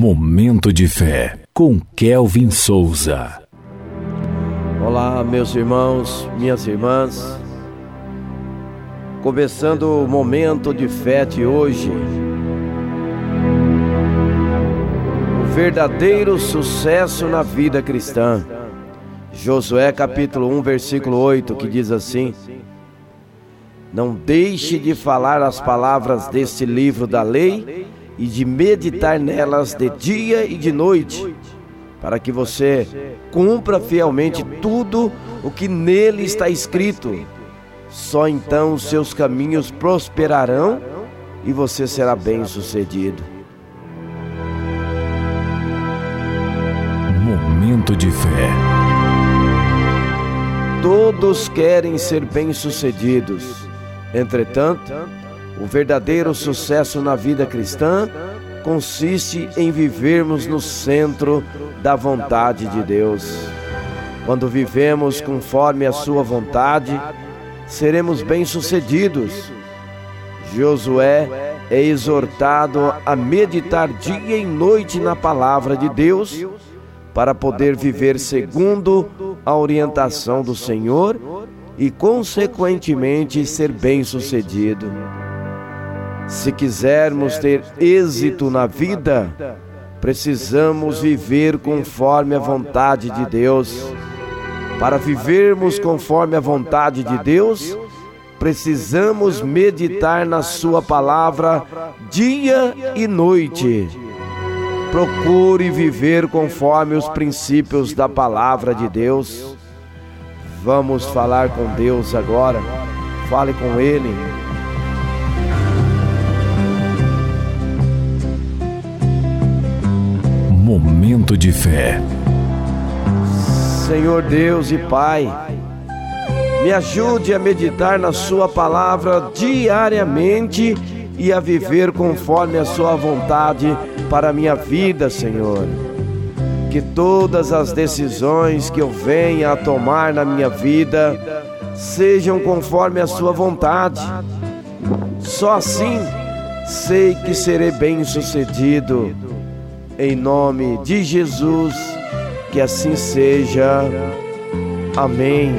Momento de fé com Kelvin Souza. Olá, meus irmãos, minhas irmãs. Começando o momento de fé de hoje. O verdadeiro sucesso na vida cristã. Josué capítulo 1, versículo 8, que diz assim: Não deixe de falar as palavras deste livro da lei e de meditar nelas de dia e de noite, para que você cumpra fielmente tudo o que nele está escrito. Só então os seus caminhos prosperarão e você será bem-sucedido. Momento de fé. Todos querem ser bem-sucedidos. Entretanto, o verdadeiro sucesso na vida cristã consiste em vivermos no centro da vontade de Deus. Quando vivemos conforme a Sua vontade, seremos bem-sucedidos. Josué é exortado a meditar dia e noite na palavra de Deus para poder viver segundo a orientação do Senhor e, consequentemente, ser bem-sucedido. Se quisermos ter êxito na vida, precisamos viver conforme a vontade de Deus. Para vivermos conforme a vontade de Deus, precisamos meditar na Sua palavra dia e noite. Procure viver conforme os princípios da palavra de Deus. Vamos falar com Deus agora. Fale com Ele. Momento de fé. Senhor Deus e Pai, me ajude a meditar na Sua palavra diariamente e a viver conforme a Sua vontade para a minha vida, Senhor. Que todas as decisões que eu venha a tomar na minha vida sejam conforme a Sua vontade. Só assim sei que serei bem-sucedido em nome de Jesus, que assim seja. Amém.